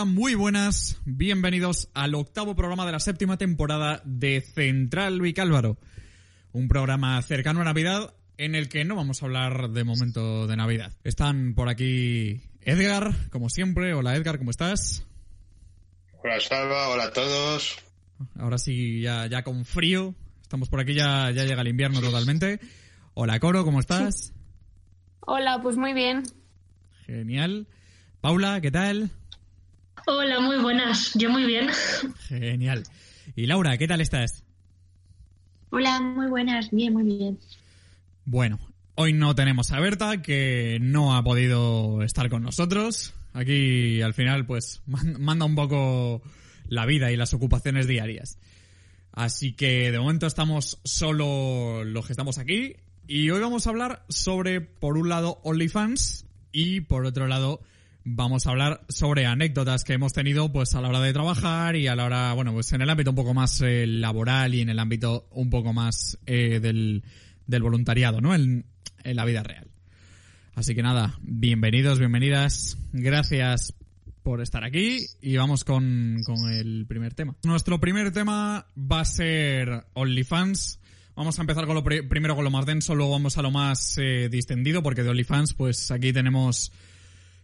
Hola, muy buenas. Bienvenidos al octavo programa de la séptima temporada de Central Vicálvaro. Un programa cercano a Navidad en el que no vamos a hablar de momento de Navidad. Están por aquí Edgar, como siempre. Hola Edgar, ¿cómo estás? Hola Salva, hola a todos. Ahora sí, ya, ya con frío. Estamos por aquí, ya, ya llega el invierno totalmente. Hola Coro, ¿cómo estás? Hola, pues muy bien. Genial. Paula, ¿qué tal? Hola, muy buenas. Yo muy bien. Genial. Y Laura, ¿qué tal estás? Hola, muy buenas. Bien, muy bien. Bueno, hoy no tenemos a Berta, que no ha podido estar con nosotros. Aquí, al final, pues, manda un poco la vida y las ocupaciones diarias. Así que, de momento, estamos solo los que estamos aquí. Y hoy vamos a hablar sobre, por un lado, OnlyFans y, por otro lado, vamos a hablar sobre anécdotas que hemos tenido pues a la hora de trabajar y a la hora, bueno, pues en el ámbito un poco más eh, laboral y en el ámbito un poco más eh, del, del, voluntariado, ¿no? En, la vida real. Así que nada, bienvenidos, bienvenidas, gracias por estar aquí y vamos con, con el primer tema. Nuestro primer tema va a ser OnlyFans. Vamos a empezar con lo primero con lo más denso, luego vamos a lo más eh, distendido, porque de OnlyFans, pues aquí tenemos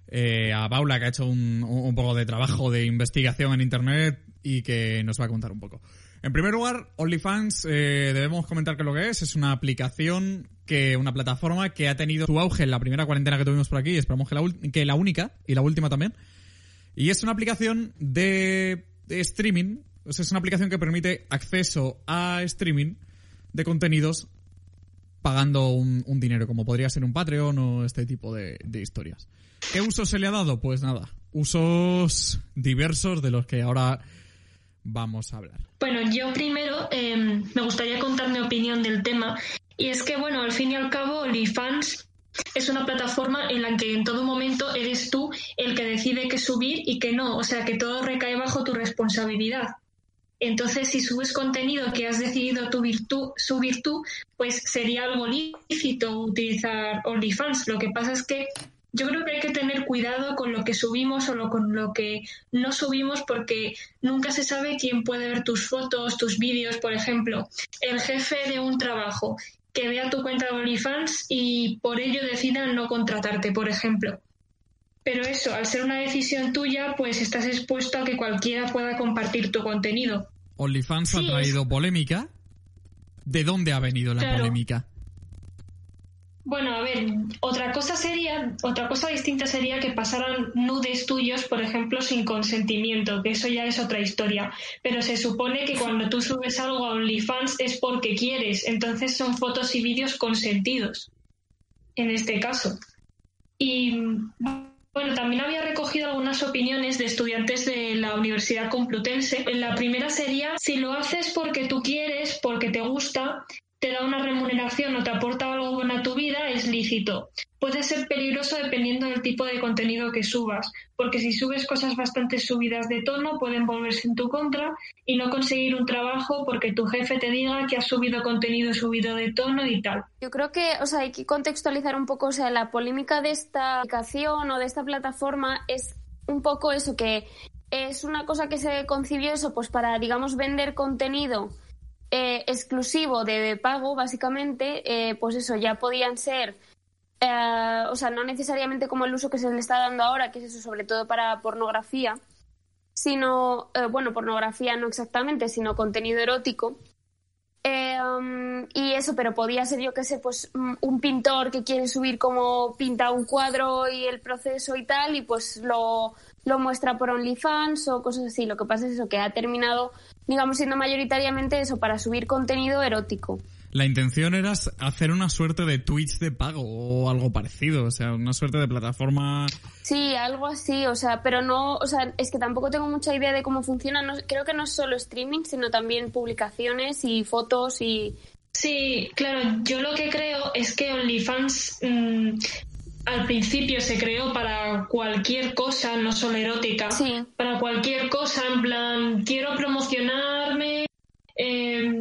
eh, a Paula, que ha hecho un, un, poco de trabajo de investigación en Internet y que nos va a contar un poco. En primer lugar, OnlyFans, eh, debemos comentar que lo que es, es una aplicación que, una plataforma que ha tenido su auge en la primera cuarentena que tuvimos por aquí, y esperamos que la, que la única, y la última también. Y es una aplicación de, de streaming, o sea, es una aplicación que permite acceso a streaming de contenidos pagando un, dinero, como podría ser un Patreon o este tipo de, historias. ¿Qué uso se le ha dado? Pues nada, usos diversos de los que ahora vamos a hablar. Bueno, yo primero eh, me gustaría contar mi opinión del tema. Y es que, bueno, al fin y al cabo, OnlyFans es una plataforma en la que en todo momento eres tú el que decide qué subir y qué no. O sea, que todo recae bajo tu responsabilidad. Entonces, si subes contenido que has decidido tu virtud, subir tú, pues sería algo lícito utilizar OnlyFans. Lo que pasa es que yo creo que hay que tener cuidado con lo que subimos o con lo que no subimos porque nunca se sabe quién puede ver tus fotos, tus vídeos, por ejemplo. El jefe de un trabajo que vea tu cuenta de OnlyFans y por ello decida no contratarte, por ejemplo. Pero eso, al ser una decisión tuya, pues estás expuesto a que cualquiera pueda compartir tu contenido. OnlyFans sí, ha traído es... polémica. ¿De dónde ha venido la claro. polémica? Bueno, a ver, otra cosa sería, otra cosa distinta sería que pasaran nudes tuyos, por ejemplo, sin consentimiento, que eso ya es otra historia. Pero se supone que cuando tú subes algo a OnlyFans es porque quieres, entonces son fotos y vídeos consentidos, en este caso. Y bueno, también había recogido algunas opiniones de estudiantes de la Universidad Complutense. La primera sería, si lo haces porque tú quieres, porque te gusta, te da una remuneración o te aporta algo bueno a tu vida, es lícito. Puede ser peligroso dependiendo del tipo de contenido que subas, porque si subes cosas bastante subidas de tono pueden volverse en tu contra y no conseguir un trabajo porque tu jefe te diga que has subido contenido subido de tono y tal. Yo creo que, o sea, hay que contextualizar un poco, o sea, la polémica de esta aplicación o de esta plataforma es un poco eso que es una cosa que se concibió eso pues para digamos vender contenido eh, exclusivo de pago, básicamente, eh, pues eso, ya podían ser, eh, o sea, no necesariamente como el uso que se le está dando ahora, que es eso, sobre todo para pornografía, sino, bueno, pornografía no exactamente, sino contenido erótico. Y eso, pero podía ser, yo qué sé, pues mm, un pintor que quiere subir como pinta un cuadro y el proceso y tal, y pues lo, lo muestra por OnlyFans o cosas así. Lo que pasa es eso, que ha terminado, digamos, siendo mayoritariamente eso, para subir contenido erótico. La intención era hacer una suerte de Twitch de pago o algo parecido, o sea, una suerte de plataforma. Sí, algo así, o sea, pero no, o sea, es que tampoco tengo mucha idea de cómo funciona. No, creo que no es solo streaming, sino también publicaciones y fotos y. Sí, claro, yo lo que creo es que OnlyFans mm, al principio se creó para cualquier cosa, no solo erótica, Sí. para cualquier cosa, en plan, quiero promocionarme, eh,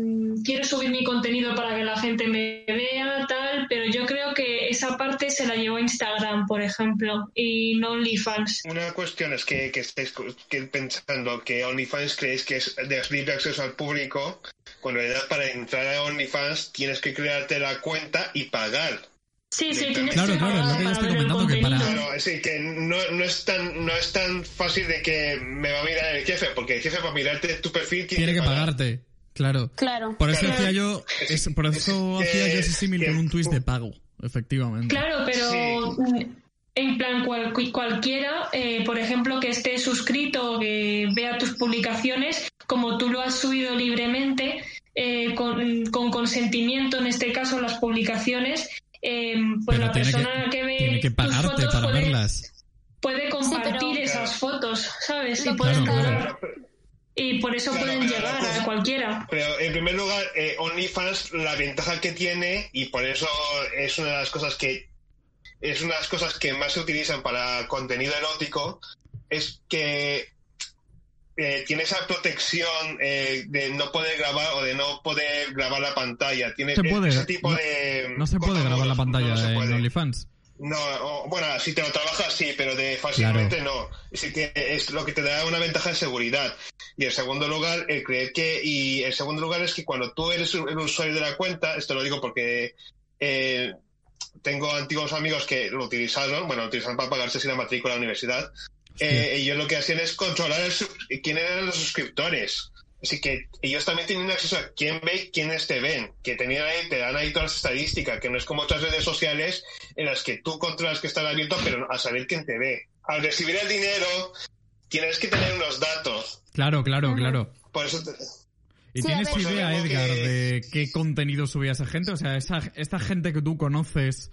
quiero subir mi contenido para que la gente me vea, tal, pero yo creo que esa parte se la llevó Instagram, por ejemplo, y no OnlyFans. Una cuestión es que, que estéis que pensando que OnlyFans creéis que es de libre acceso al público, cuando en realidad para entrar a OnlyFans tienes que crearte la cuenta y pagar. Sí, sí, tienes Claro, que claro, es lo pagar que yo para estoy ver el comentando, que para-. Claro, decir, que no, no, es tan, no es tan fácil de que me va a mirar el jefe, porque el jefe para mirarte tu perfil Tiene que pagar. pagarte, claro. Claro. Por eso Claro. hacía yo, es- por eso Es que- hacía yo ese símil que- con un Twitch de pago, efectivamente. Claro, pero Sí. en plan cual- cualquiera, eh, por ejemplo, que esté suscrito o que vea tus publicaciones, como tú lo has subido libremente, eh, con, con consentimiento, en este caso las publicaciones, eh, pues Pero la tiene persona que, que, ve tiene que tus pagarte fotos para puede, verlas. puede compartir pero- esas fotos, ¿sabes? Y, Lo pueden Claro, y por eso Claro, pueden llegar cosa- a cualquiera. Pero en primer lugar, eh, OnlyFans, la ventaja que tiene, y por eso es una de las cosas que es una de las cosas que más se utilizan para contenido erótico, es que eh, tiene esa protección eh, de no poder grabar o de no poder grabar la pantalla. Tiene Se puede- ese tipo no- de No se puede grabar la pantalla no en puede. OnlyFans. No, o- bueno, si te lo trabajas sí, pero de fácilmente no. Sí que es lo que te da una ventaja de seguridad. Y en segundo lugar, el creer que y el segundo lugar es que cuando tú eres el usuario de la cuenta, esto lo digo porque eh, tengo antiguos amigos que lo utilizaron, bueno, lo utilizaron para pagarse así la matrícula a la universidad. Eh, ellos lo que hacían es controlar el quién eran los suscriptores. Así que ellos también tienen acceso a quién ve y quiénes te ven, que tenían ahí, te dan ahí todas las estadísticas, que no es como otras redes sociales en las que tú controlas que están abiertos, pero a saber quién te ve. Al recibir el dinero, tienes que tener unos datos. Claro, claro, claro. Por eso te- ¿Y Sí, tienes idea, Pues Edgar, que- de qué contenido subía esa gente? O sea, esa, esta gente que tú conoces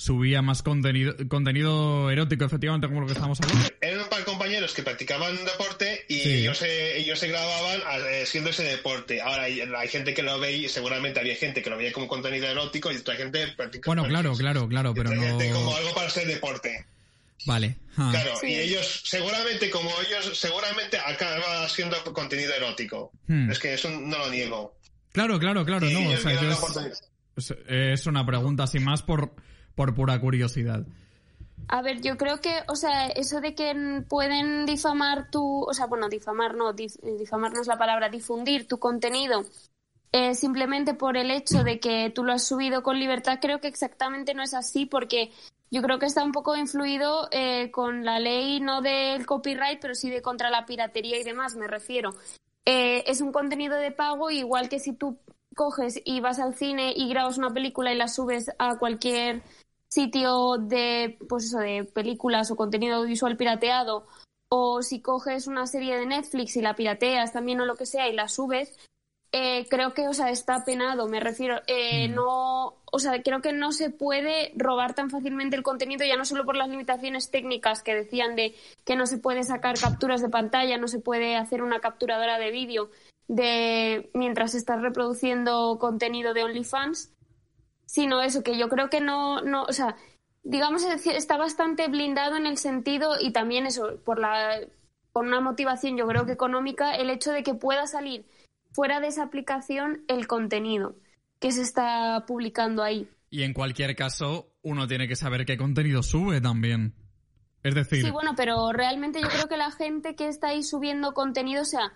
subía más contenido, contenido erótico, efectivamente, como lo que estamos hablando. eran un par de compañeros que practicaban un deporte y Sí. ellos, se, ellos se grababan eh, haciendo ese deporte. Ahora hay, hay gente que lo ve y seguramente había gente que lo veía como contenido erótico y otra gente practica. Bueno, claro, claro, claro, pero gente como no... algo para hacer deporte. Vale. ah. Claro, Sí. y ellos seguramente, como ellos, seguramente acaba siendo contenido erótico. Hmm. Es que eso no lo niego. Claro, claro, claro, Y no. O sea, yo es, es- es una pregunta así más por, por pura curiosidad. A ver, yo creo que, o sea, eso de que pueden difamar tu, o sea, bueno, difamar no, eh, difamar no es la palabra, difundir tu contenido eh, simplemente por el hecho de que tú lo has subido con libertad, creo que exactamente no es así porque yo creo que está un poco influido eh, con la ley no del copyright, pero sí de contra la piratería y demás, me refiero. Eh, es un contenido de pago, igual que si tú coges y vas al cine y grabas una película y la subes a cualquier sitio de pues eso de películas o contenido audiovisual pirateado o si coges una serie de Netflix y la pirateas también o lo que sea y la subes eh, creo que o sea está penado me refiero eh, Mm. no o sea creo que no se puede robar tan fácilmente el contenido ya no solo por las limitaciones técnicas que decían de que no se puede sacar capturas de pantalla no se puede hacer una capturadora de vídeo de mientras estás reproduciendo contenido de OnlyFans sino eso, que yo creo que no, no, o sea, digamos, está bastante blindado en el sentido y también eso, por la, por una motivación yo creo que económica, el hecho de que pueda salir fuera de esa aplicación el contenido que se está publicando ahí. Y en cualquier caso, uno tiene que saber qué contenido sube también. Es decir, Sí, bueno, pero realmente yo creo que la gente que está ahí subiendo contenido, o sea,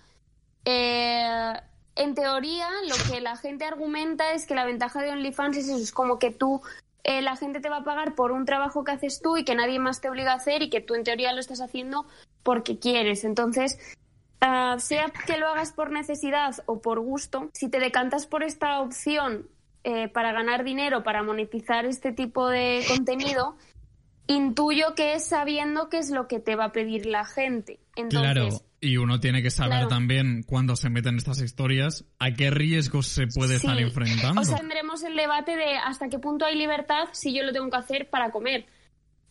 eh, en teoría lo que la gente argumenta es que la ventaja de OnlyFans es eso, es como que tú, eh, la gente te va a pagar por un trabajo que haces tú y que nadie más te obliga a hacer y que tú en teoría lo estás haciendo porque quieres. Entonces, ah, sea que lo hagas por necesidad o por gusto, si te decantas por esta opción eh, para ganar dinero, para monetizar este tipo de contenido, intuyo que es sabiendo qué es lo que te va a pedir la gente. claro, y uno tiene que saber también cuando se meten estas historias a qué riesgos se puede estar enfrentando. O sea, tendremos el debate de hasta qué punto hay libertad si yo lo tengo que hacer para comer.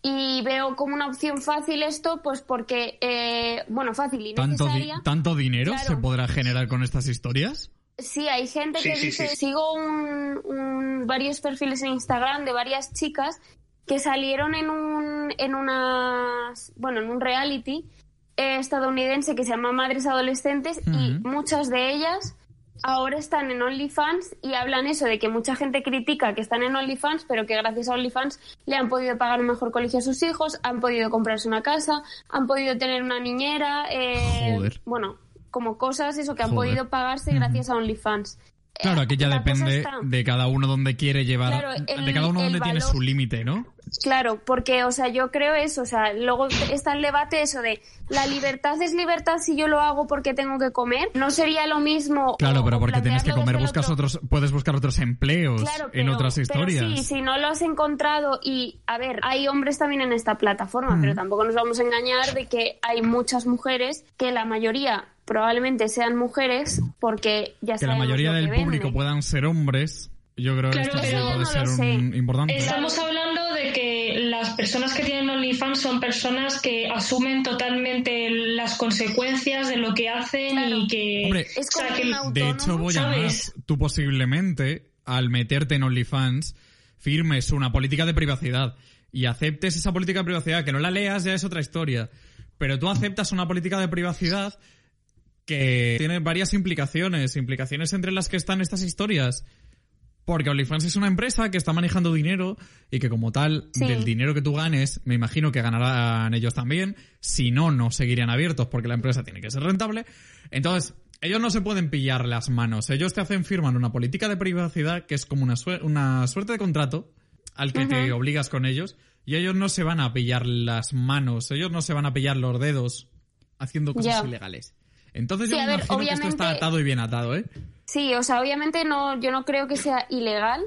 Y veo como una opción fácil esto, pues porque, eh, bueno, fácil y ¿Tanto, ¿Tanto dinero se podrá generar con estas historias? Sí, hay gente que dice, sigo un, varios perfiles en Instagram de varias chicas que salieron en un, en una, bueno, en un reality estadounidense que se llama Madres Adolescentes y muchas de ellas ahora están en OnlyFans y hablan eso de que mucha gente critica que están en OnlyFans, pero que gracias a OnlyFans le han podido pagar un mejor colegio a sus hijos, han podido comprarse una casa, han podido tener una niñera, eh, bueno, como cosas eso que han podido pagarse gracias a OnlyFans. Claro, aquí ya depende de cada uno donde quiere llevar, de cada uno donde tiene su límite, ¿no? Claro, porque, o sea, yo creo eso, o sea, luego está el debate eso de la libertad es libertad si yo lo hago porque tengo que comer, no sería lo mismo. Claro, pero porque tienes que comer, buscas otros, puedes buscar otros empleos en otras historias. sí, si no lo has encontrado y, a ver, hay hombres también en esta plataforma, pero tampoco nos vamos a engañar de que hay muchas mujeres que la mayoría probablemente sean mujeres porque ya que la mayoría del público puedan ser hombres yo creo que esto puede ser un importante. Estamos hablando de que las personas que tienen OnlyFans son personas que asumen totalmente las consecuencias de lo que hacen y que, Hombre, es de hecho voy a más tú posiblemente al meterte en OnlyFans firmes una política de privacidad y aceptes esa política de privacidad que no la leas ya es otra historia. Pero tú aceptas una política de privacidad que tiene varias implicaciones, implicaciones entre las que están estas historias. Porque OnlyFans es una empresa que está manejando dinero y que como tal, del dinero que tú ganes, me imagino que ganarán ellos también. Si no, no seguirían abiertos porque la empresa tiene que ser rentable. Entonces, ellos no se pueden pillar las manos. Ellos te hacen firmar una política de privacidad que es como una, una suerte de contrato al que te obligas con ellos. Y ellos no se van a pillar las manos, ellos no se van a pillar los dedos haciendo cosas ilegales. Entonces yo me imagino que esto está atado y bien atado, ¿eh? Sí, o sea, obviamente no, yo no creo que sea ilegal,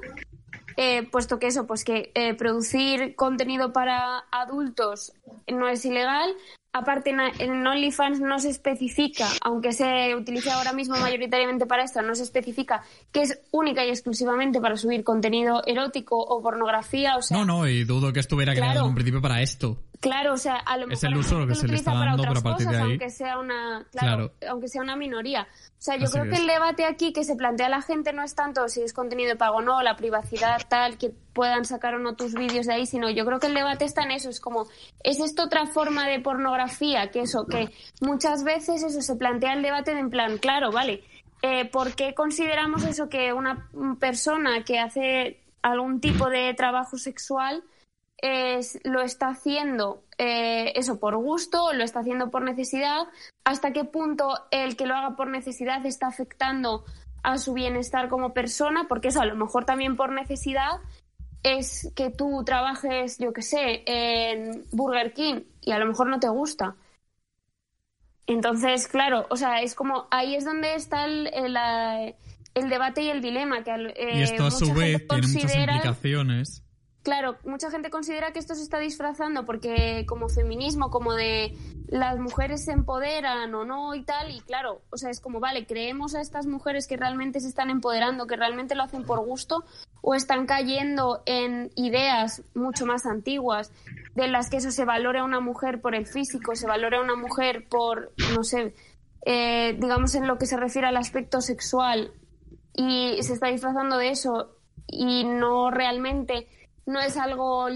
eh, puesto que eso, pues que eh, producir contenido para adultos no es ilegal, Aparte, en OnlyFans no se especifica, aunque se utilice ahora mismo mayoritariamente para esto, no se especifica que es única y exclusivamente para subir contenido erótico o pornografía. O sea, no, no, y dudo que estuviera creado en un principio para esto. Claro, o sea, a lo mejor es el uso lo que se le está dando, pero a partir de ahí, aunque sea una, claro, aunque sea una minoría. O sea, yo creo que el debate aquí que se plantea la gente no es tanto si es contenido de pago o no, la privacidad tal, que puedan sacar o no tus vídeos de ahí, sino yo creo que el debate está en eso, es como, ¿es esto otra forma de pornografía? Que eso, que muchas veces eso se plantea el debate de en plan, claro, vale, eh, ¿por qué consideramos eso que una persona que hace algún tipo de trabajo sexual lo está haciendo eh, eso por gusto lo está haciendo por necesidad, hasta qué punto el que lo haga por necesidad está afectando a su bienestar como persona, porque eso a lo mejor también por necesidad es que tú trabajes, yo qué sé, en Burger King y a lo mejor no te gusta. Entonces, claro, o sea, es como ahí es donde está el, el, debate y el dilema. Que, eh, y esto a su vez tiene muchas implicaciones Claro, mucha gente considera que esto se está disfrazando porque como feminismo, como de las mujeres se empoderan o no y tal, y claro, o sea, es como, vale, creemos a estas mujeres que realmente se están empoderando, que realmente lo hacen por gusto, o están cayendo en ideas mucho más antiguas de las que eso se valore a una mujer por el físico, se valore a una mujer por, no sé, eh, digamos en lo que se refiere al aspecto sexual, y se está disfrazando de eso y no realmente no es algo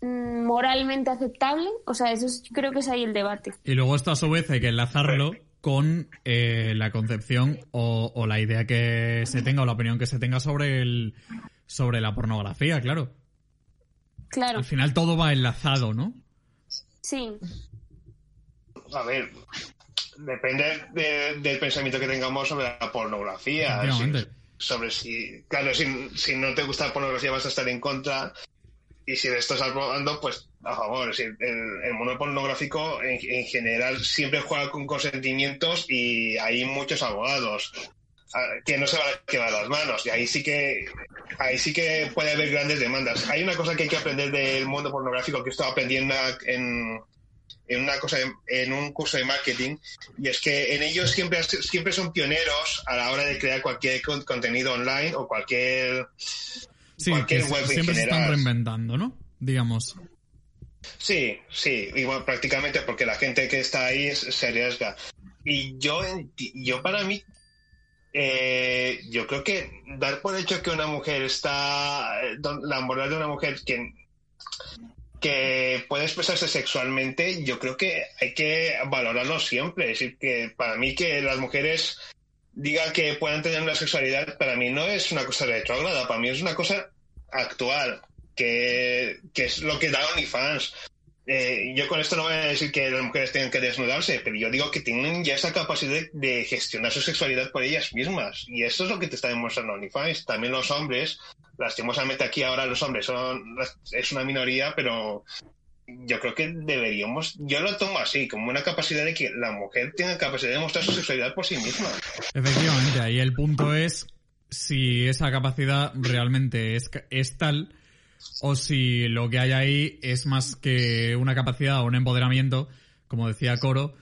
mm, moralmente aceptable. O sea, eso creo que es ahí el debate. Y luego esto a su vez hay que enlazarlo con eh, la concepción o, la idea que se tenga o la opinión que se tenga sobre el sobre la pornografía, claro. Claro. Al final todo va enlazado, ¿no? Sí. A ver, depende del pensamiento que tengamos sobre la pornografía sobre si, claro, si, si no te gusta la pornografía vas a estar en contra y si de esto estás probando, pues a favor. el, el, mundo pornográfico en, general siempre juega con consentimientos y hay muchos abogados que no se van a quedar las manos y ahí sí que ahí sí que puede haber grandes demandas. Hay una cosa que hay que aprender del mundo pornográfico que he estado aprendiendo en, en una cosa en un curso de marketing y es que en ellos siempre siempre son pioneros a la hora de crear cualquier contenido online o cualquier sí, cualquier web siempre se están reinventando, ¿no? Digamos. Sí, sí, igual prácticamente porque la gente que está ahí se arriesga. Y yo, yo para mí, eh, yo creo que dar por hecho que una mujer está, la moral de una mujer que, que puede expresarse sexualmente, yo creo que hay que valorarlo siempre. Es decir, que para mí que las mujeres digan que puedan tener una sexualidad, para mí no es una cosa retrógrada, para mí es una cosa actual que, es lo que da OnlyFans. Eh, yo con esto no voy a decir que las mujeres tengan que desnudarse, pero yo digo que tienen ya esa capacidad de gestionar su sexualidad por ellas mismas. Y eso es lo que te está demostrando OnlyFans. También los hombres, lastimosamente aquí ahora los hombres son es una minoría, pero yo creo que deberíamos, yo lo tomo así, como una capacidad de que la mujer tenga capacidad de mostrar su sexualidad por sí misma. Efectivamente, ahí el punto es si esa capacidad realmente es, es tal o si lo que hay ahí es más que una capacidad o un empoderamiento, como decía Coro,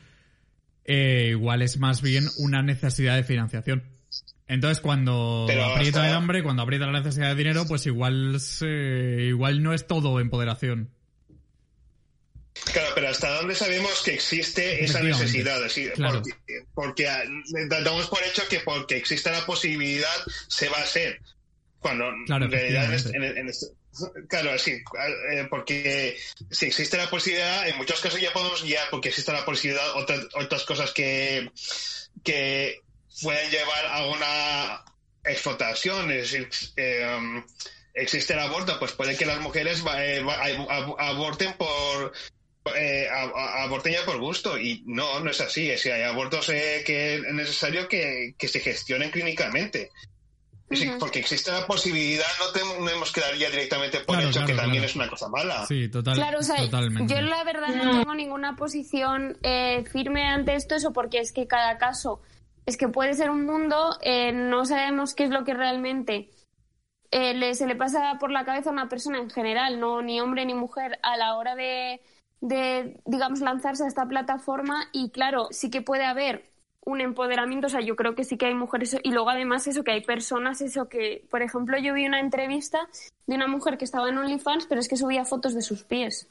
eh, igual es más bien una necesidad de financiación. Entonces, cuando aprieta el hambre, cuando aprieta la necesidad de dinero, pues igual, igual no es todo empoderación. Claro, pero ¿hasta dónde sabemos que existe esa necesidad? Porque, ah, damos por hecho que porque existe la posibilidad se va a hacer. Cuando en realidad en, Claro, sí, eh, porque si existe la posibilidad, en muchos casos ya podemos ya, porque existe la posibilidad, otras, otras cosas que, que pueden llevar a una explotación, es decir, eh, existe el aborto, pues puede que las mujeres eh, aborten por aborten ya por gusto y no, no es así, es hay abortos que es necesario que, que se gestionen clínicamente porque existe la posibilidad, no tenemos que dar ya directamente por hecho que también es una cosa mala. Sí, total, claro, o sea, totalmente. Yo la verdad no tengo ninguna posición eh, firme ante esto, eso porque es que cada caso es que puede ser un mundo, eh, no sabemos qué es lo que realmente eh, se le pasa por la cabeza a una persona en general, no ni hombre ni mujer, a la hora de, de, digamos, lanzarse a esta plataforma y claro, sí que puede haber un empoderamiento, o sea, yo creo que sí que hay mujeres y luego además eso que hay personas, eso que, por ejemplo, yo vi una entrevista de una mujer que estaba en OnlyFans, pero es que subía fotos de sus pies.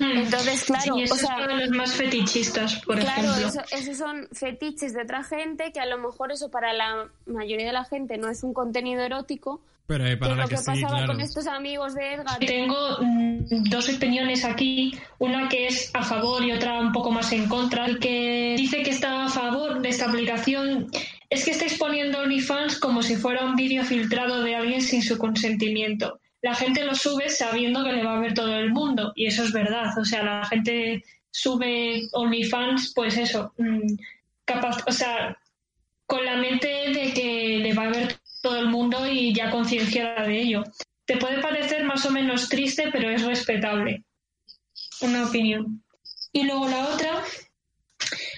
Hmm. Entonces, claro, o sea, los más fetichistas, por ejemplo. Claro, esos son fetiches de otra gente que a lo mejor eso para la mayoría de la gente no es un contenido erótico, pero eh, para lo que, pasaba con estos amigos de Edgar. Tengo mm, dos opiniones aquí, una que es a favor y otra un poco más en contra. El que dice que está a favor de esta aplicación es que está exponiendo OnlyFans como si fuera un vídeo filtrado de alguien sin su consentimiento. La gente lo sube sabiendo que le va a ver todo el mundo y eso es verdad. O sea, la gente sube OnlyFans, pues eso, mm, capaz, o sea, con la mente de que le va a ver todo el mundo y ya concienciada de ello. Te puede parecer más o menos triste, pero es respetable. Una opinión. Y luego la otra,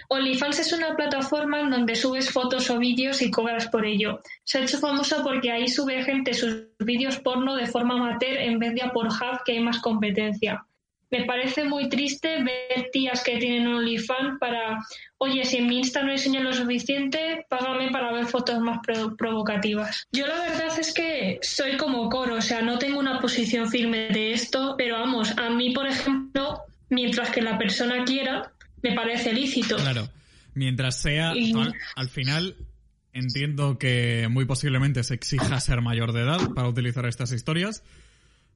OnlyFans es una plataforma en donde subes fotos o vídeos y cobras por ello. Se ha hecho famosa porque ahí sube gente sus vídeos porno de forma amateur en vez de a por Hub que hay más competencia me parece muy triste ver tías que tienen OnlyFans para, oye, si en mi Insta no enseño lo suficiente, págame para ver fotos más provocativas. Yo la verdad es que soy como coro, o sea, no tengo una posición firme de esto, pero vamos, a mí, por ejemplo, mientras que la persona quiera, me parece lícito. Claro, mientras sea, al final entiendo que muy posiblemente se exija ser mayor de edad para utilizar estas historias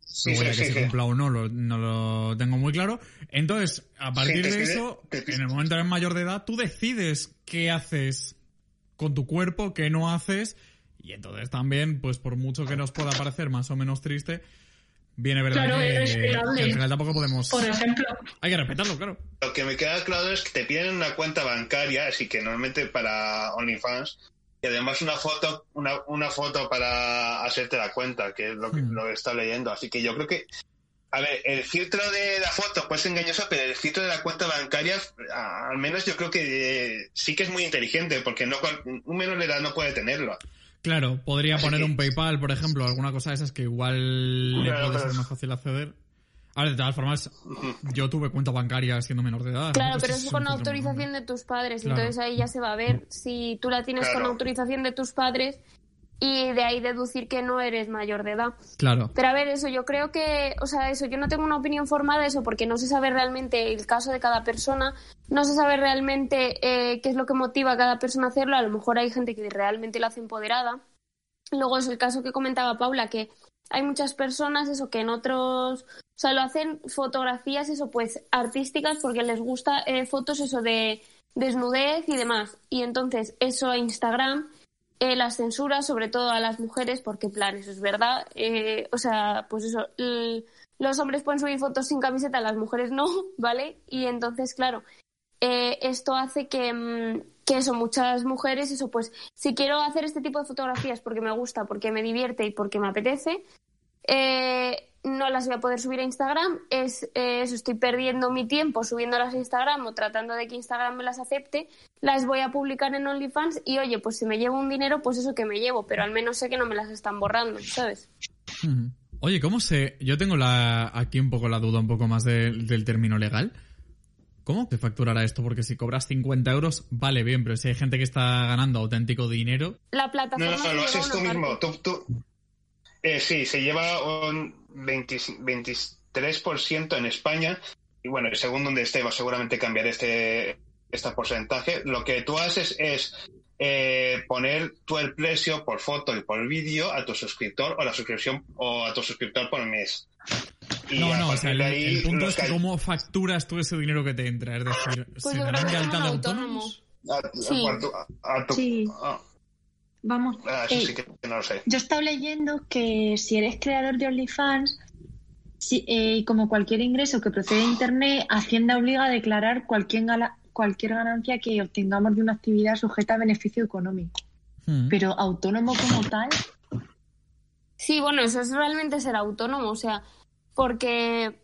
Sí, que se cumpla o no, no lo tengo muy claro. Entonces, a partir de eso, en el momento de eres mayor de edad, tú decides qué haces con tu cuerpo, qué no haces. Y entonces también, pues por mucho que nos pueda parecer más o menos triste, viene verdad claro, que, que, al final tampoco podemos... Por ejemplo... Hay que respetarlo, claro. Lo que me queda claro es que te piden una cuenta bancaria, así que normalmente para OnlyFans y además una foto, una, una foto para hacerte la cuenta, que es lo que, hmm. lo está leyendo. Así que yo creo que a ver, el filtro de la foto puede ser engañoso, pero el filtro de la cuenta bancaria, al menos yo creo que eh, sí que es muy inteligente, porque no un menor de edad no puede tenerlo. Claro, podría poner un PayPal, por ejemplo, alguna cosa de esas que igual le puede ser más fácil acceder. Ahora, de todas formas, yo tuve cuenta bancaria siendo menor de edad. Claro, pero es con autorización de tus padres, entonces ahí ya se va a ver. Si tú la tienes con autorización de tus padres, y de ahí deducir que no eres mayor de edad. Claro. Pero a ver, eso, yo creo que, o sea, eso, yo no tengo una opinión formada de eso porque no se sabe realmente el caso de cada persona, no se sabe realmente eh, qué es lo que motiva a cada persona a hacerlo, a lo mejor hay gente que realmente lo hace empoderada. Luego es el caso que comentaba Paula, que hay muchas personas, eso, que en otros, o sea, lo hacen fotografías, eso, pues, artísticas porque les gusta eh, fotos, eso, de desnudez y demás. Y entonces, eso a Instagram eh, las censuras, sobre todo a las mujeres, porque plan, eso es verdad. Eh, o sea, pues eso, los hombres pueden subir fotos sin camiseta, las mujeres no, ¿vale? Y entonces, claro, eh, esto hace que, mm, que eso, muchas mujeres, eso, pues, si quiero hacer este tipo de fotografías porque me gusta, porque me divierte y porque me apetece, eh, no las voy a poder subir a Instagram. Es eh, eso, estoy perdiendo mi tiempo subiéndolas a Instagram o tratando de que Instagram me las acepte. Las voy a publicar en OnlyFans y oye, pues si me llevo un dinero, pues eso que me llevo, pero al menos sé que no me las están borrando, ¿sabes? Oye, ¿cómo se...? Yo tengo la aquí un poco la duda un poco más del término legal. ¿Cómo te facturará esto? Porque si cobras 50 euros, vale bien, pero si hay gente que está ganando auténtico dinero... La plataforma... No, no, lo haces tú mismo. Tú, eh, sí, se lleva un 23% en España. Y bueno, según donde esté, va seguramente cambiar este, este porcentaje. Lo que tú haces es eh, poner tú el precio por foto y por vídeo a tu suscriptor o la suscripción o a tu suscriptor por mes. no, no, o sea, el, punto es que cómo facturas tú ese dinero que te entra. Es decir, pues ¿se darán de alta de autónomos? sí. sí. Vamos. Ah, eh, sí que no lo sé. Yo he estado leyendo que si eres creador de OnlyFans, si, eh, como cualquier ingreso que procede de Internet, Hacienda obliga a declarar cualquier, cualquier ganancia que obtengamos de una actividad sujeta a beneficio económico. Hmm. Pero autónomo como tal. Sí, bueno, eso es realmente ser autónomo, o sea, porque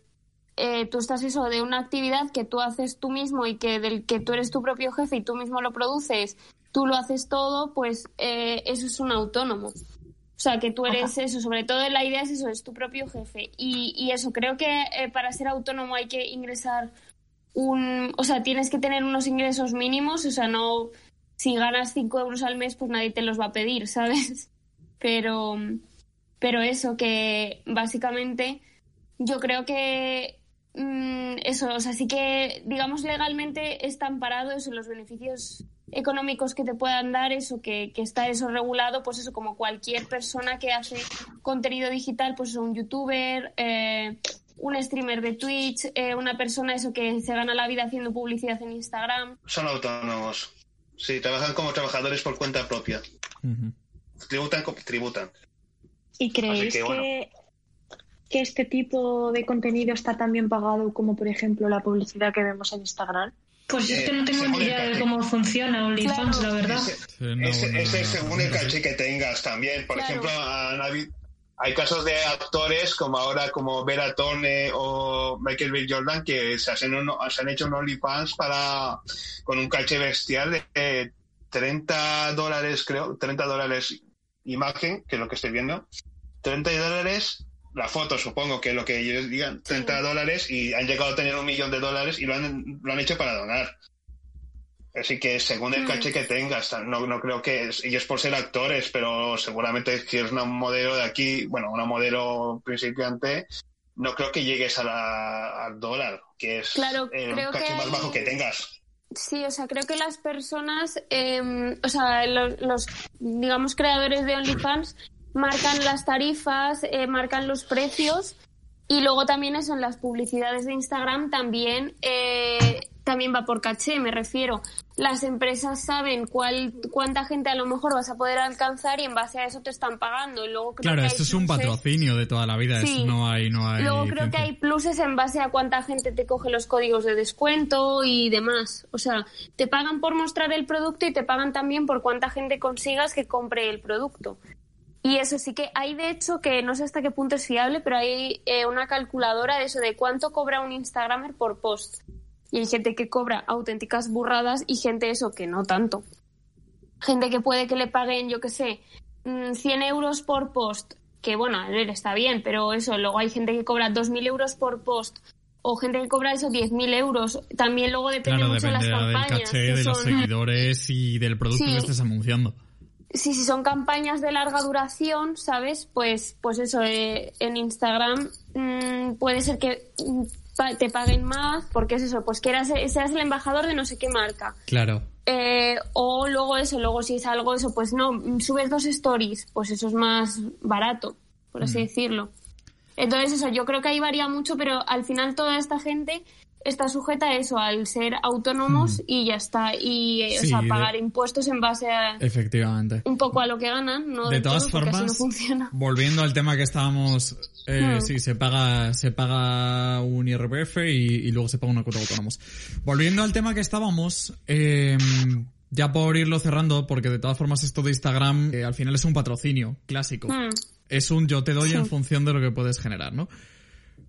eh, tú estás eso de una actividad que tú haces tú mismo y que del que tú eres tu propio jefe y tú mismo lo produces tú lo haces todo, pues eh, eso es un autónomo. O sea, que tú eres eso, sobre todo la idea es eso, es tu propio jefe. Y, y eso, creo que eh, para ser autónomo hay que ingresar un... O sea, tienes que tener unos ingresos mínimos, o sea, no... Si ganas 5 euros al mes, pues nadie te los va a pedir, ¿sabes? Pero, pero eso, que básicamente yo creo que mm, eso, o sea, sí que, digamos, legalmente están parados en los beneficios económicos que te puedan dar eso, que, que, está eso regulado, pues eso, como cualquier persona que hace contenido digital, pues un youtuber, eh, un streamer de Twitch, eh, una persona eso que se gana la vida haciendo publicidad en Instagram. Son autónomos. Sí, trabajan como trabajadores por cuenta propia. Tributan como tributan. ¿Y creéis que, que este tipo de contenido está tan bien pagado como, por ejemplo, la publicidad que vemos en Instagram? Pues es que no tengo ni idea de cómo funciona OnlyFans, la verdad. Ese, es según el caché que tengas también. Por ejemplo, hay casos de actores como ahora como Vera Thorne o Michael B. Jordan que se, hacen se han hecho un OnlyFans para con un caché bestial de 30 dólares, creo, 30 dólares imagen, que es lo que estoy viendo. 30 dólares la foto, supongo que es lo que ellos digan, 30 dólares y han llegado a tener un millón de dólares y lo han, lo han hecho para donar. Así que según el caché que tengas, no, no creo que ellos por ser actores, pero seguramente si eres una modelo de aquí, bueno, una modelo principiante, no creo que llegues a la, al dólar, que es el caché más bajo que tengas. Sí, o sea, creo que las personas, em, o sea, los, los, digamos, creadores de OnlyFans marcan las tarifas, eh, marcan los precios y luego también eso en las publicidades de Instagram también eh, también va por caché, me refiero. Las empresas saben cuál, cuánta gente a lo mejor vas a poder alcanzar y en base a eso te están pagando. Y luego claro, esto es un patrocinio de toda la vida, eso no hay, no hay. Luego creo que hay pluses en base a cuánta gente te coge los códigos de descuento y demás. O sea, te pagan por mostrar el producto y te pagan también por cuánta gente consigas que compre el producto. Y eso sí que hay, de hecho, que no sé hasta qué punto es fiable, pero hay eh, una calculadora de eso, de cuánto cobra un Instagramer por post. Y hay gente que cobra auténticas burradas y gente eso que no tanto. Gente que puede que le paguen, yo qué sé, 100 mm, euros por post, que bueno, a ver, está bien, pero eso, luego hay gente que cobra 2.000 euros por post o gente que cobra eso 10.000 euros. También luego depende mucho de las campañas. del caché, de los seguidores y del producto que estés anunciando. Sí, si son campañas de larga duración, ¿sabes? Pues, pues eso, eh, en Instagram mm, puede ser que mm, te paguen más, porque es eso, pues que eras, seas el embajador de no sé qué marca. Claro. Eh, o luego eso, luego si es algo eso, pues no, subes dos stories, pues eso es más barato, por así decirlo. Entonces eso, yo creo que ahí varía mucho, pero al final toda esta gente está sujeta a eso, al ser autónomos y ya está. Y, eh, o sea, pagar impuestos en base a. Efectivamente. Un poco a lo que ganan, ¿no? De, todas formas, volviendo al tema que estábamos. Eh, hmm. Sí, se paga, se paga un IRPF y, luego se paga una cuota de autónomos. Volviendo al tema que estábamos. Eh, ya por irlo cerrando, porque de todas formas esto de Instagram eh, al final es un patrocinio clásico. Hmm. Es un yo te doy en función de lo que puedes generar, ¿no?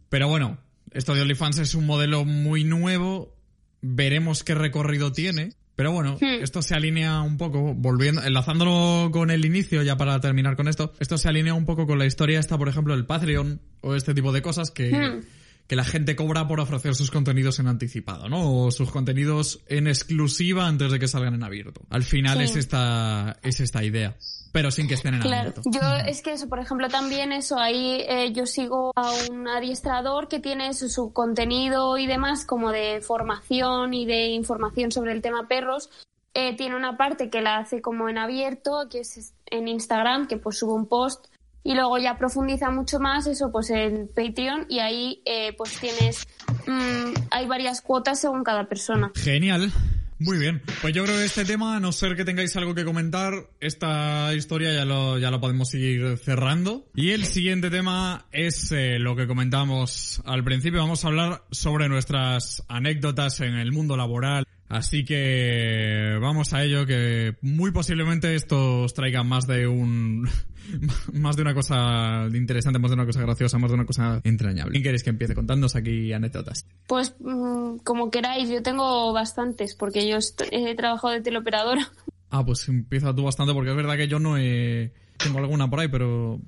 Pero bueno, esto de OnlyFans es un modelo muy nuevo, veremos qué recorrido tiene. Pero bueno, hmm. esto se alinea un poco, volviendo, enlazándolo con el inicio, ya para terminar con esto, esto se alinea un poco con la historia esta, por ejemplo, el Patreon o este tipo de cosas que, hmm. que la gente cobra por ofrecer sus contenidos en anticipado, ¿no? O sus contenidos en exclusiva antes de que salgan en abierto. Al final es esta, es esta idea pero sin que estén en claro. Yo es que eso, por ejemplo, también eso, ahí eh, yo sigo a un adiestrador que tiene su contenido y demás como de formación y de información sobre el tema perros. Eh, tiene una parte que la hace como en abierto, que es en Instagram, que pues sube un post y luego ya profundiza mucho más eso pues en Patreon y ahí eh, pues tienes mm, hay varias cuotas según cada persona. Genial. Muy bien, pues yo creo que este tema, a no ser que tengáis algo que comentar, esta historia ya lo, ya lo podemos seguir cerrando. Y el siguiente tema es eh, lo que comentamos al principio. Vamos a hablar sobre nuestras anécdotas en el mundo laboral. Así que vamos a ello, que muy posiblemente esto os traiga más de un más de una cosa interesante, más de una cosa graciosa, más de una cosa entrañable. ¿Quién queréis que empiece contándonos aquí anécdotas? Pues mm, como queráis, yo tengo bastantes, porque yo he trabajado de teleoperadora. Ah, pues empieza tú bastante, porque es verdad que yo no he... Tengo alguna por ahí, pero...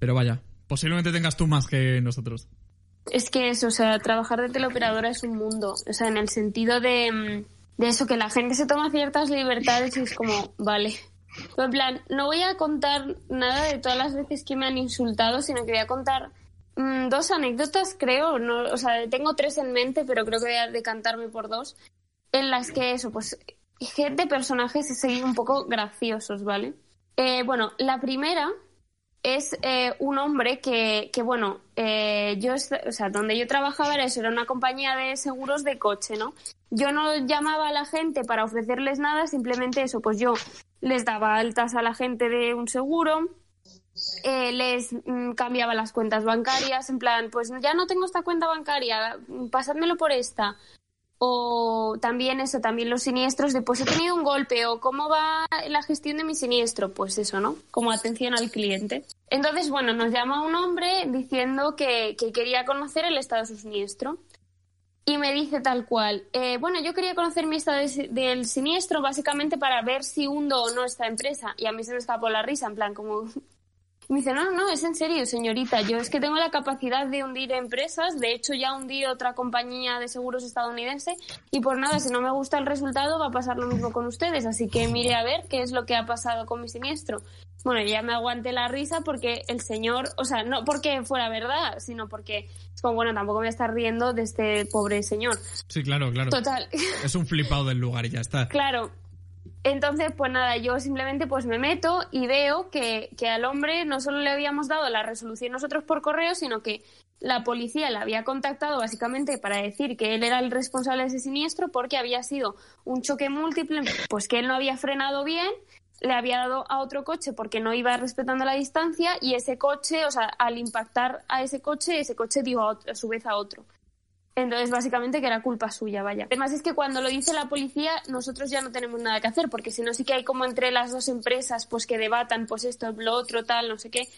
Pero vaya, posiblemente tengas tú más que nosotros. Es que eso, o sea, trabajar de teleoperadora es un mundo. O sea, en el sentido de, mm, de eso, que la gente se toma ciertas libertades y es como, vale, en plan, no voy a contar nada de todas las veces que me han insultado, sino que voy a contar mm, dos anécdotas, creo. O sea, tengo tres en mente, pero creo que voy a decantarme por dos. En las que eso, pues, gente, personajes se un poco graciosos, ¿vale? Eh, bueno, la primera es eh, un hombre que, que bueno, eh, yo, o sea, donde yo trabajaba era eso, era una compañía de seguros de coche, ¿no? Yo no llamaba a la gente para ofrecerles nada, simplemente eso, pues yo les daba altas a la gente de un seguro, eh, les mm, cambiaba las cuentas bancarias, en plan, pues ya no tengo esta cuenta bancaria, pasádmelo por esta. O también eso, también los siniestros de pues he tenido un golpe o cómo va la gestión de mi siniestro, pues eso, ¿no? Como atención al cliente. Entonces, bueno, nos llama un hombre diciendo que, que quería conocer el estado de su siniestro y me dice tal cual, eh, bueno, yo quería conocer mi estado del siniestro básicamente para ver si hundo o no esta empresa. Y a mí se me escapó la risa, en plan, como... me dice, no, no, es en serio, señorita, yo es que tengo la capacidad de hundir empresas, de hecho ya hundí otra compañía de seguros estadounidense y por nada, si no me gusta el resultado va a pasar lo mismo con ustedes, así que mire a ver qué es lo que ha pasado con mi siniestro. Bueno, ya me aguanté la risa porque el señor, o sea, no porque fuera verdad, sino porque es como, bueno, tampoco me voy a estar riendo de este pobre señor. Sí, claro, claro. Total. Es un flipado del lugar y ya está. Claro. Entonces, pues nada, yo simplemente pues me meto y veo que, que al hombre no solo le habíamos dado la resolución nosotros por correo, sino que la policía le había contactado básicamente para decir que él era el responsable de ese siniestro porque había sido un choque múltiple, pues que él no había frenado bien le había dado a otro coche porque no iba respetando la distancia y ese coche, o sea, al impactar a ese coche, ese coche dio a, su vez a otro. Entonces, básicamente que era culpa suya, vaya. Además es que cuando lo dice la policía, nosotros ya no tenemos nada que hacer, porque si no sí que hay como entre las dos empresas, pues que debatan, pues esto, lo otro, tal, no sé qué,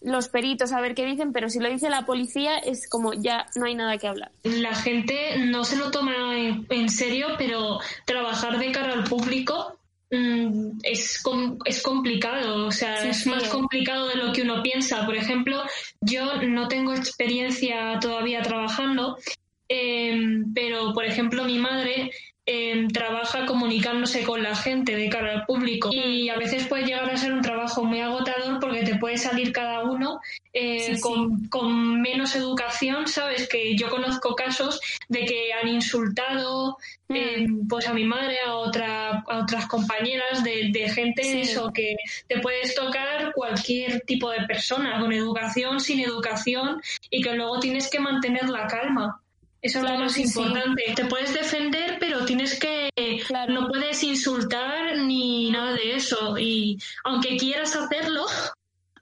los peritos a ver qué dicen, pero si lo dice la policía es como ya no hay nada que hablar. La gente no se lo toma en, serio, pero trabajar de cara al público mm, es, es complicado, o sea, es más complicado de lo que uno piensa. Por ejemplo, yo no tengo experiencia todavía trabajando, Em, pero, por ejemplo, mi madre em, trabaja comunicándose con la gente de cara al público y a veces puede llegar a ser un trabajo muy agotador porque te puede salir cada uno eh, con, menos educación, ¿sabes? Que yo conozco casos de que han insultado mm. em, pues a mi madre, a, otra, a otras compañeras de, gente eso, que te puedes tocar cualquier tipo de persona con educación, sin educación y que luego tienes que mantener la calma. Eso es lo más importante. Te puedes defender, pero tienes que. No puedes insultar ni nada de eso. Y aunque quieras hacerlo,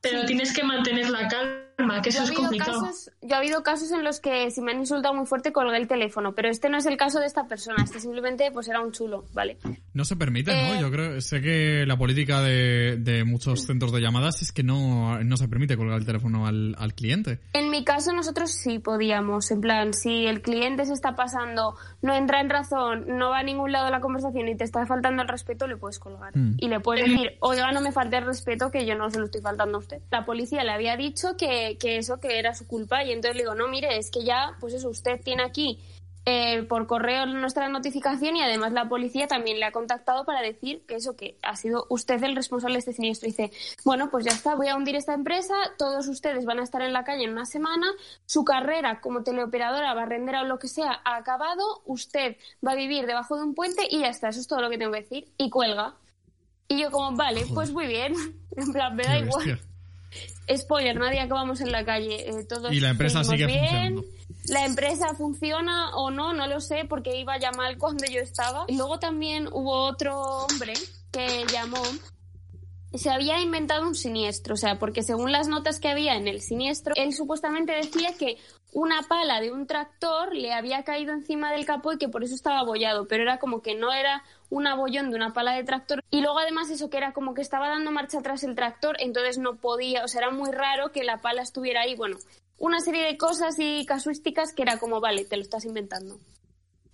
pero tienes que mantener la calma, que eso es complicado. Casos, yo ha habido casos en los que si me han insultado muy fuerte colgué el teléfono, pero este no es el caso de esta persona, este simplemente pues era un chulo, ¿vale? No se permite, ¿no? Eh, yo creo, sé que la política de, muchos centros de llamadas es que no, no se permite colgar el teléfono al, al cliente. En mi caso nosotros sí podíamos, en plan, si el cliente se está pasando, no entra en razón, no va a ningún lado de la conversación y te está faltando el respeto, le puedes colgar. Mm. Y le puedes decir, oiga, no me falte el respeto que yo no se lo estoy faltando a usted. La policía le había dicho que, que eso, que era su culpa y entonces le digo, no, mire, es que ya, pues eso, usted tiene aquí eh, por correo nuestra notificación y además la policía también le ha contactado para decir que eso, que ha sido usted el responsable de este siniestro. dice, bueno, pues ya está, voy a hundir esta empresa, todos ustedes van a estar en la calle en una semana, su carrera como teleoperadora, barrendera o lo que sea ha acabado, usted va a vivir debajo de un puente y ya está, eso es todo lo que tengo que decir. Y cuelga. Y yo como, vale, pues muy bien, en plan, me da igual. Spoiler, nadie acabamos en la calle. Eh, todos y la empresa sigue bien. funcionando la empresa funciona o no, no lo sé, porque iba ya mal cuando yo estaba. Y luego también hubo otro hombre que llamó se había inventado un siniestro, o sea, porque según las notas que había en el siniestro, él supuestamente decía que una pala de un tractor le había caído encima del capó y que por eso estaba abollado, pero era como que no era un abollón de una pala de tractor y luego además eso que era como que estaba dando marcha atrás el tractor, entonces no podía, o sea, era muy raro que la pala estuviera ahí, bueno, una serie de cosas y casuísticas que era como, vale, te lo estás inventando.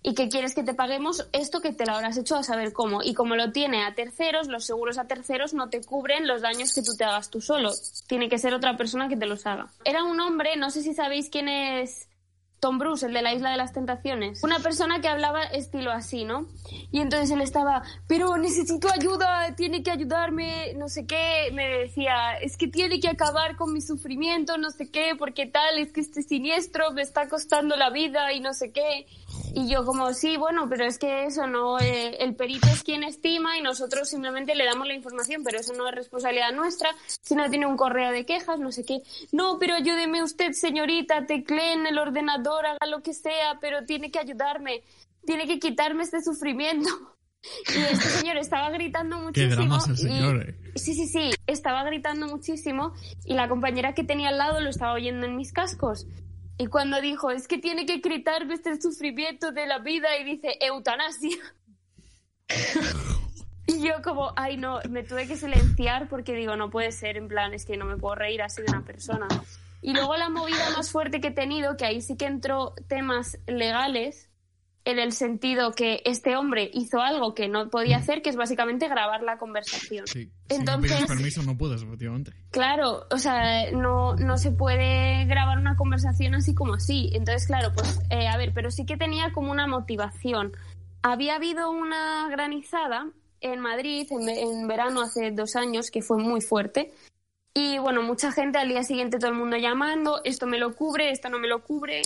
Y que quieres que te paguemos esto que te lo habrás hecho a saber cómo. Y como lo tiene a terceros, los seguros a terceros no te cubren los daños que tú te hagas tú solo. Tiene que ser otra persona que te los haga. Era un hombre, no sé si sabéis quién es Tom Bruce, el de la Isla de las Tentaciones. Una persona que hablaba estilo así, ¿no? Y entonces él estaba, pero necesito ayuda, tiene que ayudarme, no sé qué. Me decía, es que tiene que acabar con mi sufrimiento, no sé qué, porque tal, es que este siniestro me está costando la vida y no sé qué. Y yo como, sí, bueno, pero es que eso no, eh, el perito es quien estima y nosotros simplemente le damos la información, pero eso no es responsabilidad nuestra. Si no tiene un correo de quejas, no sé qué. No, pero ayúdeme usted, señorita, teclee en el ordenador, haga lo que sea, pero tiene que ayudarme, tiene que quitarme este sufrimiento. Y este señor estaba gritando muchísimo. Qué señor, eh. Sí, sí, sí, estaba gritando muchísimo y la compañera que tenía al lado lo estaba oyendo en mis cascos. Y cuando dijo, es que tiene que quitarme este sufrimiento de la vida y dice, eutanasia. y yo como, ay no, me tuve que silenciar porque digo, no puede ser, en plan, es que no me puedo reír así de una persona. Y luego la movida más fuerte que he tenido, que ahí sí que entró temas legales, en el sentido que este hombre hizo algo que no podía hacer, que es básicamente grabar la conversación. Sí. Entonces, si no permiso no puedes, efectivamente. Claro, o sea, no, no se puede grabar una conversación así como así. Entonces, claro, pues, eh, a ver, pero sí que tenía como una motivación. Había habido una granizada en Madrid en, en verano hace dos años que fue muy fuerte. Y bueno, mucha gente al día siguiente todo el mundo llamando, esto me lo cubre, esto no me lo cubre.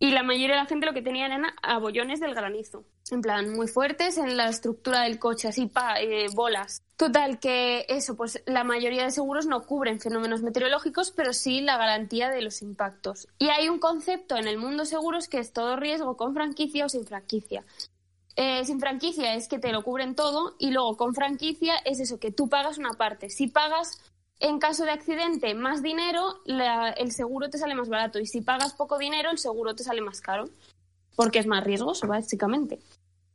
Y la mayoría de la gente lo que tenía eran abollones del granizo, en plan muy fuertes en la estructura del coche, así pa, eh, bolas. Total, que eso, pues la mayoría de seguros no cubren fenómenos meteorológicos, pero sí la garantía de los impactos. Y hay un concepto en el mundo seguros que es todo riesgo con franquicia o sin franquicia. Eh, sin franquicia es que te lo cubren todo y luego con franquicia es eso, que tú pagas una parte. Si pagas en caso de accidente más dinero, el seguro te sale más barato y si pagas poco dinero, el seguro te sale más caro. porque es más riesgoso, básicamente.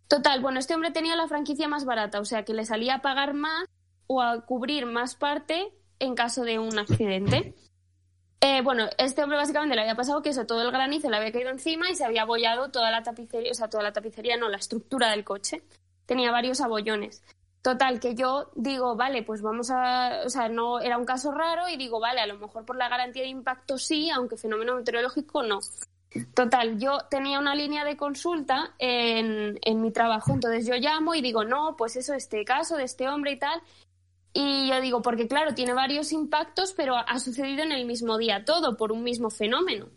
Total, bueno, este hombre tenía la franquicia más barata, o sea que le salía a pagar más o a cubrir más parte en caso de un accidente. Eh, bueno, este hombre básicamente le había pasado que eso, todo el granizo le había caído encima y se había abollado toda la tapicería, o sea, toda la tapicería, no, la estructura del coche. Tenía varios abollones. Total, que yo digo, vale, pues vamos a. O sea, no era un caso raro y digo, vale, a lo mejor por la garantía de impacto sí, aunque fenómeno meteorológico no. Total, yo tenía una línea de consulta en, en mi trabajo, entonces yo llamo y digo, no, pues eso, este caso de este hombre y tal. Y yo digo, porque claro, tiene varios impactos, pero ha sucedido en el mismo día todo, por un mismo fenómeno.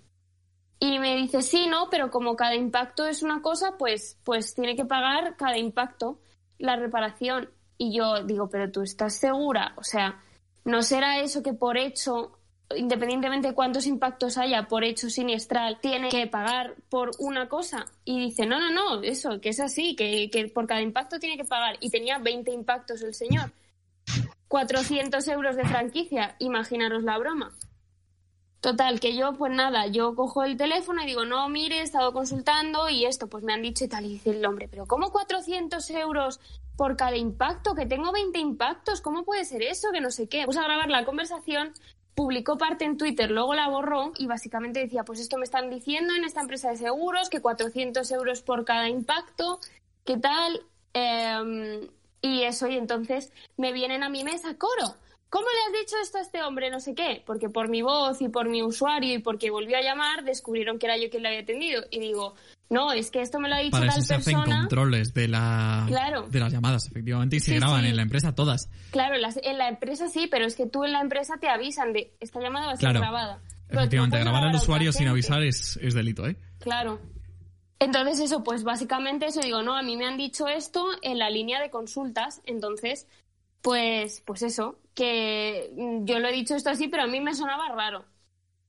Y me dice, sí, no, pero como cada impacto es una cosa, pues, pues tiene que pagar cada impacto la reparación. Y yo digo, pero tú estás segura, o sea, ¿no será eso que por hecho, independientemente de cuántos impactos haya, por hecho siniestral, tiene que pagar por una cosa? Y dice, no, no, no, eso, que es así, que, que por cada impacto tiene que pagar. Y tenía 20 impactos el señor. 400 euros de franquicia, imaginaros la broma. Total, que yo, pues nada, yo cojo el teléfono y digo, no, mire, he estado consultando y esto, pues me han dicho y tal. Y dice el hombre, pero ¿cómo 400 euros por cada impacto, que tengo 20 impactos, ¿cómo puede ser eso? Que no sé qué. Puse a grabar la conversación, publicó parte en Twitter, luego la borró y básicamente decía, pues esto me están diciendo en esta empresa de seguros, que 400 euros por cada impacto, ¿qué tal? Em, y eso, y entonces me vienen a mi mesa, coro. ¿Cómo le has dicho esto a este hombre? No sé qué. Porque por mi voz y por mi usuario y porque volvió a llamar, descubrieron que era yo quien le había atendido. Y digo, no, es que esto me lo ha dicho Para tal eso se hacen persona. controles de, la, Claro. de las llamadas, efectivamente, y se Sí, graban sí. en la empresa todas. Claro, las- en la empresa sí, pero es que tú en la empresa te avisan de esta llamada va a ser Claro. grabada. Pero Efectivamente, grabar al usuario sin avisar es, es delito, ¿eh? Claro. Entonces eso, pues básicamente eso digo, no, a mí me han dicho esto en la línea de consultas, entonces, pues, pues eso, que mm, yo lo he dicho esto así, pero a mí me sonaba raro.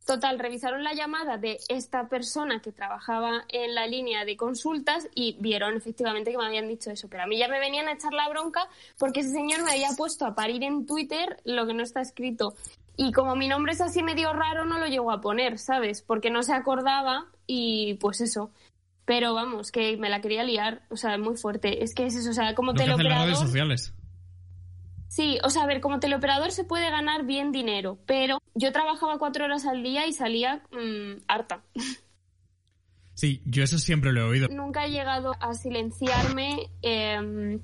Total, revisaron la llamada de esta persona que trabajaba en la línea de consultas y vieron efectivamente que me habían dicho eso. Pero a mí ya me venían a echar la bronca porque ese señor me había puesto a parir en Twitter lo que no está escrito. Y como mi nombre es así medio raro, no lo llego a poner, ¿sabes? Porque no se acordaba y pues eso. Pero vamos, que me la quería liar, o sea, muy fuerte. Es que es eso, o sea, como Lo que hacen las redes sociales. Sí, o sea, a ver, como teleoperador se puede ganar bien dinero, pero yo trabajaba cuatro horas al día y salía mm, harta. Sí, yo eso siempre lo he oído. Nunca he llegado a silenciarme em,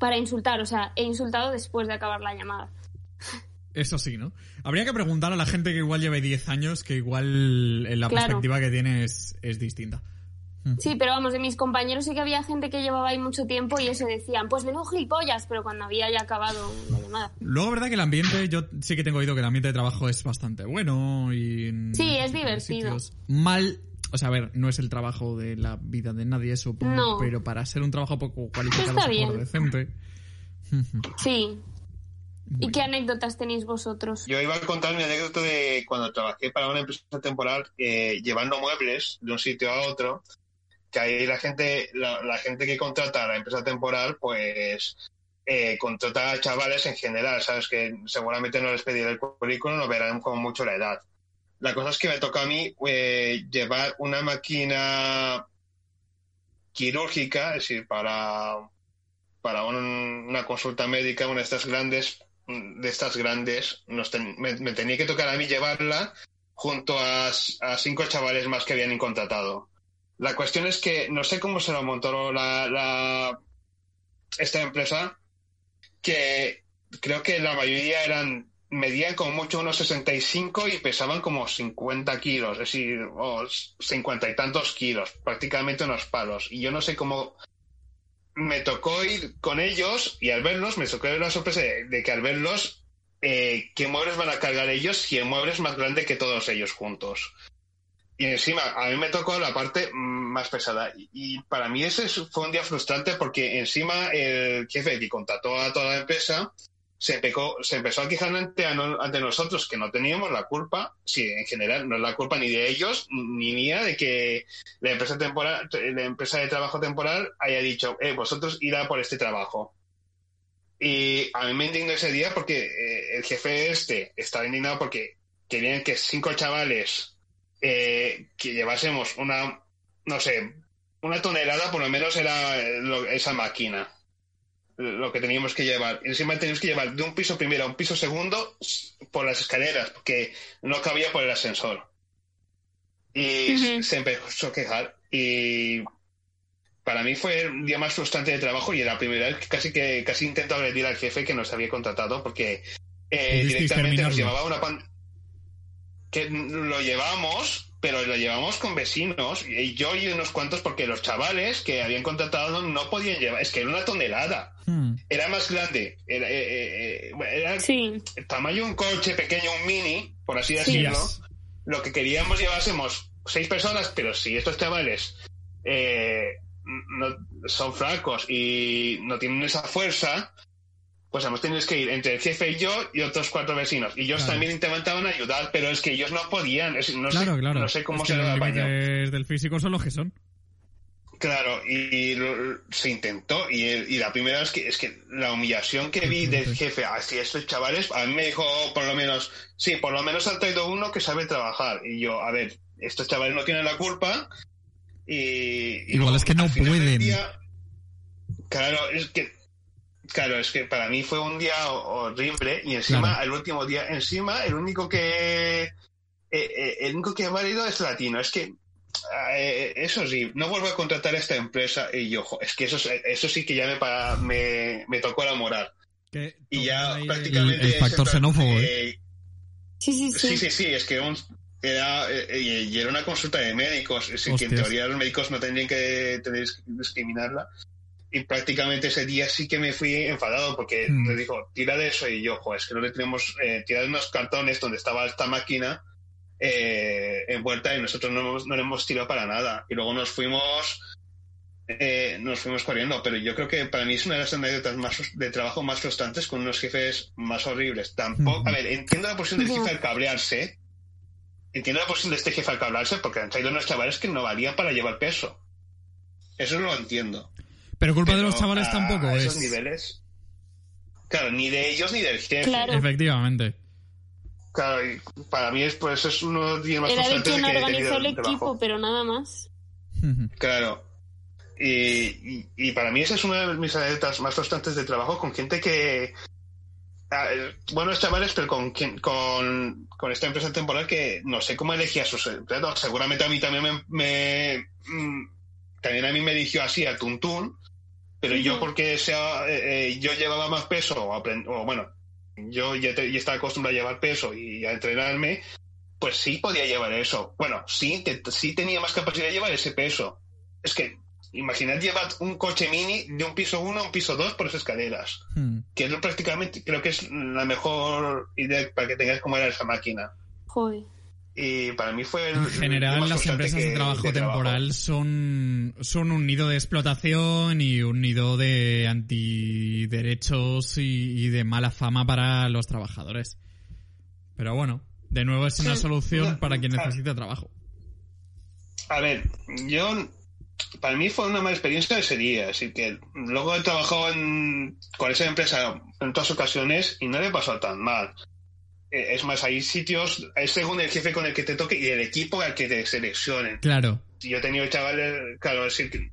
para insultar, o sea, he insultado después de acabar la llamada. Eso sí, ¿no? Habría que preguntar a la gente que igual lleve 10 años, que igual en la Claro. perspectiva que tiene es, es distinta. Sí, pero vamos, de mis compañeros sí que había gente que llevaba ahí mucho tiempo y eso decían, pues menudo gilipollas, pero cuando había ya acabado la llamada. Luego, verdad que el ambiente, yo sí que tengo oído que el ambiente de trabajo es bastante bueno y... Sí, es divertido. Mal, o sea, a ver, no es el trabajo de la vida de nadie, No. pero para ser un trabajo poco cualificado, Está bien. decente. Sí. ¿Y qué anécdotas tenéis vosotros? Yo iba a contar mi anécdota de cuando trabajé para una empresa temporal eh, llevando muebles de un sitio a otro, que ahí la gente, la, gente que contrata a la empresa temporal, pues eh, contrata a chavales en general, sabes que seguramente no les pediré el currículum, no verán como mucho la edad. La cosa es que me toca a mí eh, llevar una máquina quirúrgica, es decir, para, para un- una consulta médica, una de estas grandes, de estas grandes, me, tenía que tocar a mí llevarla junto a, a cinco chavales más que habían contratado. La cuestión es que no sé cómo se lo montó la, la- esta empresa, que creo que la mayoría eran medían como mucho unos 65 y pesaban como 50 kilos, es decir, o 50 y tantos kilos, prácticamente unos palos. Y yo no sé cómo me tocó ir con ellos y al verlos me tocó la sorpresa de, que al verlos, eh, ¿qué muebles van a cargar ellos si el mueble es más grande que todos ellos juntos? Y encima, a mí me tocó la parte más pesada. Y, y para mí ese es- fue un día frustrante porque encima el jefe que contrató a toda la empresa se, empecó- se empezó a quejar ante, ante nosotros que no teníamos la culpa, sí, en general, no es la culpa ni de ellos ni mía de que la empresa temporal, la empresa de trabajo temporal haya dicho, eh, vosotros irá por este trabajo. Y a mí me indignó ese día porque eh, el jefe este estaba indignado porque querían que cinco chavales eh, que llevásemos una, no sé, una tonelada por lo menos era esa máquina lo que teníamos que llevar. Encima teníamos que llevar de un piso primero a un piso segundo por las escaleras, porque no cabía por el ascensor. Y se empezó a quejar. Y para mí fue el día más frustrante de trabajo y era la primera vez que casi que casi intento agredir al jefe que nos había contratado porque eh, directamente nos llevaba una pan que lo llevamos pero lo llevamos con vecinos y yo y unos cuantos porque los chavales que habían contratado no podían llevar es que era una tonelada. Hmm. era más grande era, eh, eh, era el tamaño de un coche pequeño un mini por así decirlo. Lo que queríamos llevásemos seis personas pero si estos chavales eh, no, son francos y no tienen esa fuerza, pues hemos tenido que ir entre el jefe y yo y otros cuatro vecinos. Y ellos también intentaban ayudar, pero es que ellos no podían. no, claro, sé, claro. no sé cómo se los límites del físico son los que son. Claro, y, se intentó. Y, la primera vez que es que la humillación que vi del jefe hacia estos chavales, a mí me dijo por lo menos, sí, por lo menos ha traído uno que sabe trabajar. Y yo, a ver, estos chavales no tienen la culpa, y, Igual es que no pueden. claro, es que claro, es que para mí fue un día horrible y encima el último día, encima el único que eh, eh, el único que ha valido es latino. Es que eh, eso sí, no vuelvo a contratar a esta empresa y yo, es que eso, eso sí que ya me, me, me tocó la moral. Y ya prácticamente... El, factor xenófobo, Sí, sí, sí. Sí, sí, sí, es que un, era, eh, y era una consulta de médicos, es que en teoría los médicos no tendrían que tener discriminarla. Y prácticamente ese día sí que me fui enfadado porque mm. me dijo, tira de eso y yo, joder, es que no le tenemos, eh, tirar unos cartones donde estaba esta máquina eh, envuelta y nosotros no, no le hemos tirado para nada. Y luego nos fuimos, eh, nos fuimos corriendo, pero yo creo que para mí es una de las anécdotas más de trabajo más frustrantes con unos jefes más horribles. Tampoco, mm. a ver, entiendo la posición del jefe al cabrearse, entiendo la posición de este jefe al que hablarse porque han traído unos chavales que no valían para llevar peso. Eso lo entiendo. Pero culpa de los chavales tampoco a es. esos niveles. Claro, ni de ellos ni del jefe. Efectivamente. Claro, para mí es, pues, es uno de los días más Era de quien organizó el equipo, pero nada más. Claro. Y, y, para mí esa es una de mis anécdotas más frustrantes de trabajo con gente que, buenos chavales, pero con, con, con esta empresa temporal que no sé cómo elegía sus empleados. Seguramente a mí también me, mm, también a mí me eligió así a Tuntún, pero yo porque sea, eh, eh, yo llevaba más peso, o, bueno, yo ya, estaba acostumbrado a llevar peso y a entrenarme, pues sí podía llevar eso. Bueno, sí, sí tenía más capacidad de llevar ese peso. Es que Imaginad llevar un coche mini de un piso 1 a un piso 2 por esas escaleras. Hmm. Que es prácticamente, creo que es la mejor idea para que tengáis cómo era esa máquina. Joder. Y para mí fue... en general, las empresas de trabajo temporal Son, son un nido de explotación y un nido de antiderechos y, y de mala fama para los trabajadores. Pero bueno, de nuevo es una solución para quien necesita trabajo. A ver, yo para mí fue una mala experiencia ese día. Así que luego he trabajado con esa empresa en otras ocasiones y no le pasó tan mal. Eh, es más, hay sitios, es según el jefe con el que te toque y el equipo al que te seleccionen. Claro. Yo he tenido chavales, claro, es decir,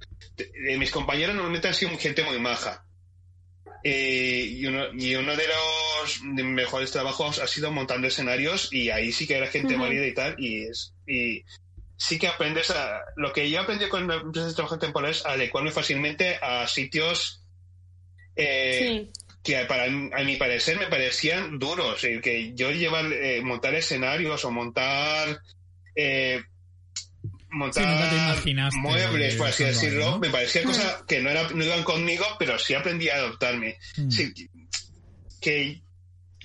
mis compañeros normalmente han sido gente muy maja. Eh, y, uno, y uno de los mejores trabajos ha sido montando escenarios y ahí sí que era gente uh y tal y es y sí que aprendes a... Lo que yo aprendí con empresas de trabajo temporal es adecuarme fácilmente a sitios eh, que para, a mi parecer me parecían duros. Y que yo llevar, eh, montar escenarios o montar... Eh, montar muebles, por así decirlo, me parecía cosa que no, era, no iban conmigo, pero sí aprendí a adoptarme. Mm. que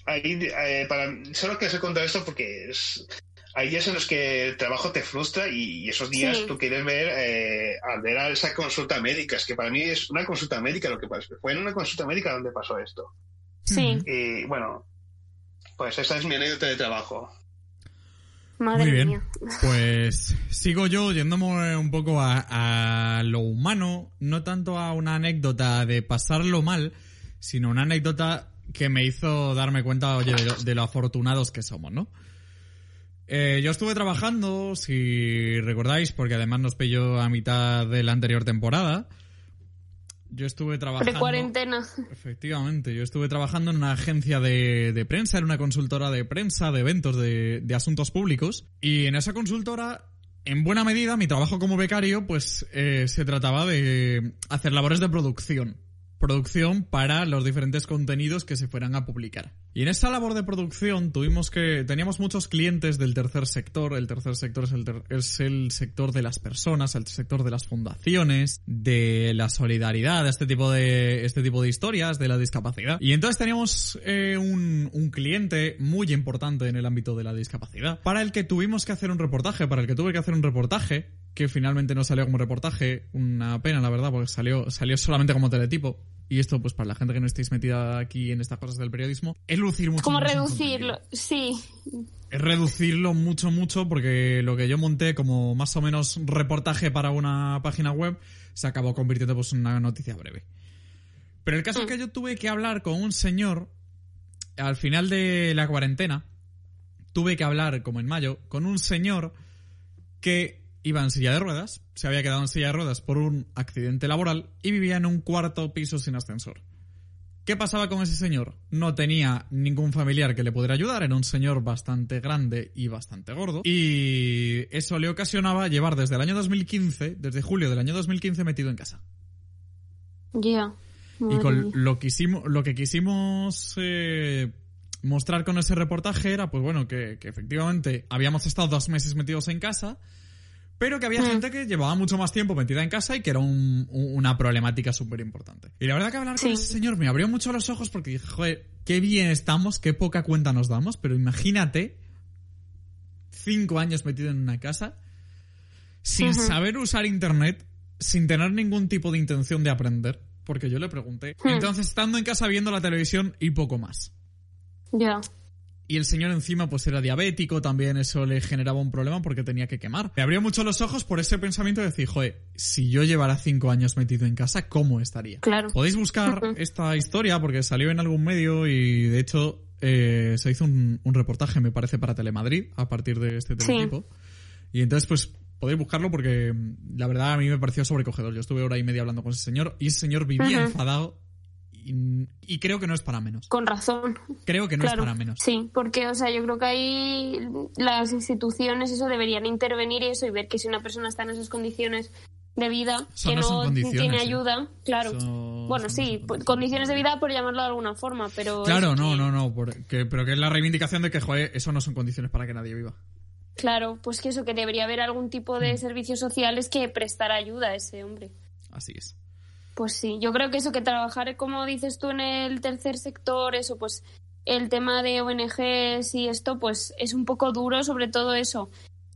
ahí, para, solo que hacer contar esto porque es, hay días en los que el trabajo te frustra y esos días tú quieres ver eh, al ver a esa consulta médica. Es que para mí es una consulta médica lo que pasó. Fue en una consulta médica donde pasó esto. Sí. Y bueno, pues esa es mi anécdota de trabajo. Madre Muy bien. Mía. Pues sigo yo yéndome un poco a, lo humano, no tanto a una anécdota de pasarlo mal, sino una anécdota que me hizo darme cuenta, oye, de lo afortunados que somos, ¿no? Eh, yo estuve trabajando, si recordáis, porque además nos pilló a mitad de la anterior temporada. Yo estuve trabajando. De cuarentena. Efectivamente, yo estuve trabajando en una agencia de, de prensa, en una consultora de prensa, de eventos, de, de, asuntos públicos. Y en esa consultora, en buena medida, mi trabajo como becario, pues eh, se trataba de hacer labores de producción producción para los diferentes contenidos que se fueran a publicar. Y en esa labor de producción tuvimos que teníamos muchos clientes del tercer sector. El tercer sector es el, es el sector de las personas, el sector de las fundaciones, de la solidaridad, este tipo de este tipo de historias, de la discapacidad. Y entonces teníamos eh, un, un cliente muy importante en el ámbito de la discapacidad para el que tuvimos que hacer un reportaje, para el que tuve que hacer un reportaje que finalmente no salió como reportaje, una pena la verdad, porque salió, salió solamente como teletipo. Y esto, pues para la gente que no estéis metida aquí en estas cosas del periodismo, es lucir mucho. Como reducirlo, sí. Es reducirlo mucho, mucho, porque lo que yo monté como más o menos reportaje para una página web se acabó convirtiendo pues en una noticia breve. Pero el caso es que yo tuve que hablar con un señor al final de la cuarentena. Tuve que hablar, como en mayo, con un señor que iba en silla de ruedas, se había quedado en silla de ruedas por un accidente laboral y vivía en un cuarto piso sin ascensor. ¿Qué pasaba con ese señor? No tenía ningún familiar que le pudiera ayudar, era un señor bastante grande y bastante gordo, y eso le ocasionaba llevar desde el año 2015, desde julio del año 2015, metido en casa. Ya. Y con lo, que quisimos eh, mostrar con ese reportaje era, pues bueno, que, que efectivamente habíamos estado dos meses metidos en casa, pero que había Mm. gente que llevaba mucho más tiempo metida en casa y que era un- un- una problemática súper importante. Y la verdad que hablar con Sí. ese señor me abrió mucho los ojos porque dije, joder, qué bien estamos, qué poca cuenta nos damos, pero imagínate cinco años metido en una casa sin saber usar internet, sin tener ningún tipo de intención de aprender, porque yo le pregunté. Hmm. Entonces, estando en casa viendo la televisión y poco más. Ya. Y el señor encima pues era diabético, también eso le generaba un problema porque tenía que quemar. Me abrió mucho los ojos por ese pensamiento de decir, joder, si yo llevara cinco años metido en casa, ¿cómo estaría? Claro. Podéis buscar esta historia porque salió en algún medio y de hecho eh, se hizo un, un reportaje, me parece, para Telemadrid a partir de este Sí. teletipo. Y entonces pues podéis buscarlo porque mm, la verdad a mí me pareció sobrecogedor. Yo estuve hora y media hablando con ese señor y ese señor vivía enfadado y, y creo que no es para menos. Con razón. Creo que no claro. es para menos. Sí, porque, o sea, yo creo que ahí las instituciones eso deberían intervenir y eso y ver que si una persona está en esas condiciones de vida Eso que no tiene ¿eh? ayuda, claro. Eso- bueno, sí, pues, condiciones de vida por llamarlo de alguna forma, pero Claro, no, que- no, no, porque- pero que es la reivindicación de que, joder, eso no son condiciones para que nadie viva. Claro, pues que eso que debería haber algún tipo Mm. de servicios sociales que prestara ayuda a ese hombre. Así es. Pues sí, yo creo que eso, que trabajar, como dices tú, en el tercer sector, eso, pues el tema de ONGs y esto, pues es un poco duro, sobre todo eso.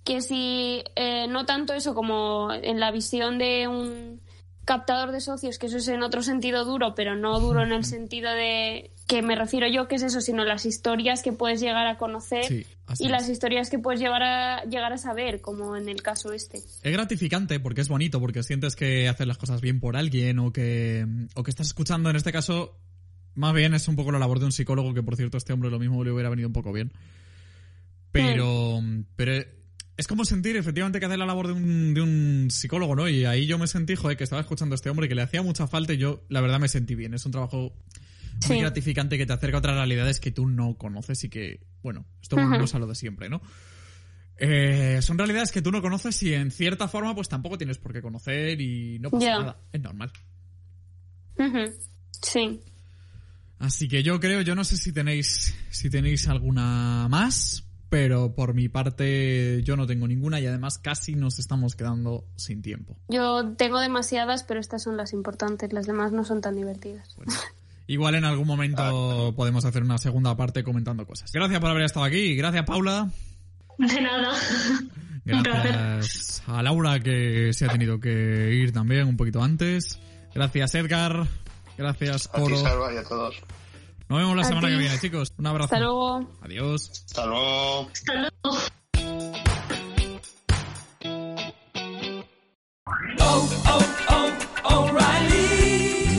Que si eh, no tanto eso como en la visión de un captador de socios, que eso es en otro sentido duro, pero no duro en el sentido de que me refiero yo, que es eso, sino las historias que puedes llegar a conocer Sí, y es. las historias que puedes llevar a, llegar a saber, como en el caso este. Es gratificante porque es bonito, porque sientes que haces las cosas bien por alguien o que, o que estás escuchando, en este caso, más bien es un poco la labor de un psicólogo, que por cierto este hombre lo mismo le hubiera venido un poco bien. Pero, pero es como sentir efectivamente que hace la labor de un, de un psicólogo, ¿no? Y ahí yo me sentí, joder, que estaba escuchando a este hombre y que le hacía mucha falta y yo, la verdad, me sentí bien. Es un trabajo muy gratificante que te acerca a otras realidades que tú no conoces y que, bueno, esto volvemos a lo de siempre, ¿no? Eh, son realidades que tú no conoces y en cierta forma pues tampoco tienes por qué conocer y no pasa nada, es normal. Sí. Así que yo creo, yo no sé si tenéis si tenéis alguna más, pero por mi parte yo no tengo ninguna y además casi nos estamos quedando sin tiempo. Yo tengo demasiadas, pero estas son las importantes. Las demás no son tan divertidas. Bueno, igual en algún momento podemos hacer una segunda parte comentando cosas. Gracias por haber estado aquí, gracias Paula, De nada. Gracias a Laura que se ha tenido que ir también un poquito antes, gracias Edgar, gracias A ti, Coro. Salva, y a todos. Nos vemos la A semana ti. que viene, chicos. Un abrazo. Hasta luego. Adiós. Hasta luego. Hasta luego.